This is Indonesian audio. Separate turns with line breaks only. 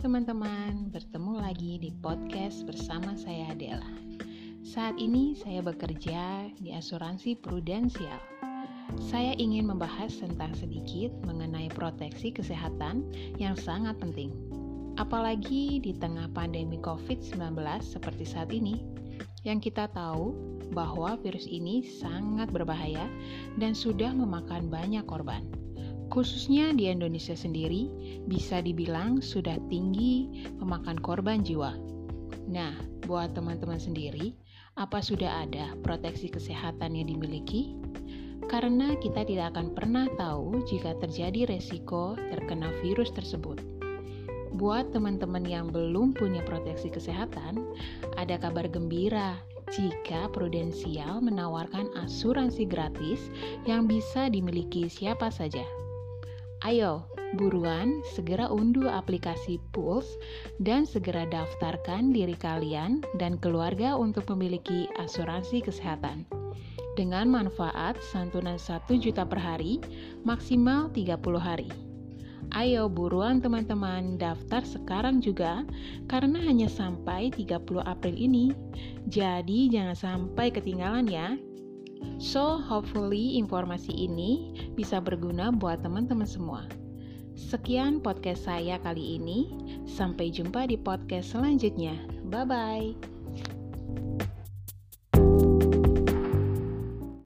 teman-teman, bertemu lagi di podcast bersama saya Adela. Saat ini saya bekerja di asuransi prudensial. Saya ingin membahas tentang sedikit mengenai proteksi kesehatan yang sangat penting. Apalagi di tengah pandemi COVID-19 seperti saat ini, yang kita tahu bahwa virus ini sangat berbahaya dan sudah memakan banyak korban. Khususnya di Indonesia sendiri, bisa dibilang sudah tinggi memakan korban jiwa. Nah, buat teman-teman sendiri, apa sudah ada proteksi kesehatan yang dimiliki? Karena kita tidak akan pernah tahu jika terjadi resiko terkena virus tersebut. Buat teman-teman yang belum punya proteksi kesehatan, ada kabar gembira jika Prudensial menawarkan asuransi gratis yang bisa dimiliki siapa saja. Ayo, buruan segera unduh aplikasi Pulse dan segera daftarkan diri kalian dan keluarga untuk memiliki asuransi kesehatan. Dengan manfaat santunan 1 juta per hari, maksimal 30 hari. Ayo buruan teman-teman daftar sekarang juga karena hanya sampai 30 April ini. Jadi jangan sampai ketinggalan ya. So, hopefully informasi ini bisa berguna buat teman-teman semua. Sekian podcast saya kali ini. Sampai jumpa di podcast selanjutnya. Bye bye.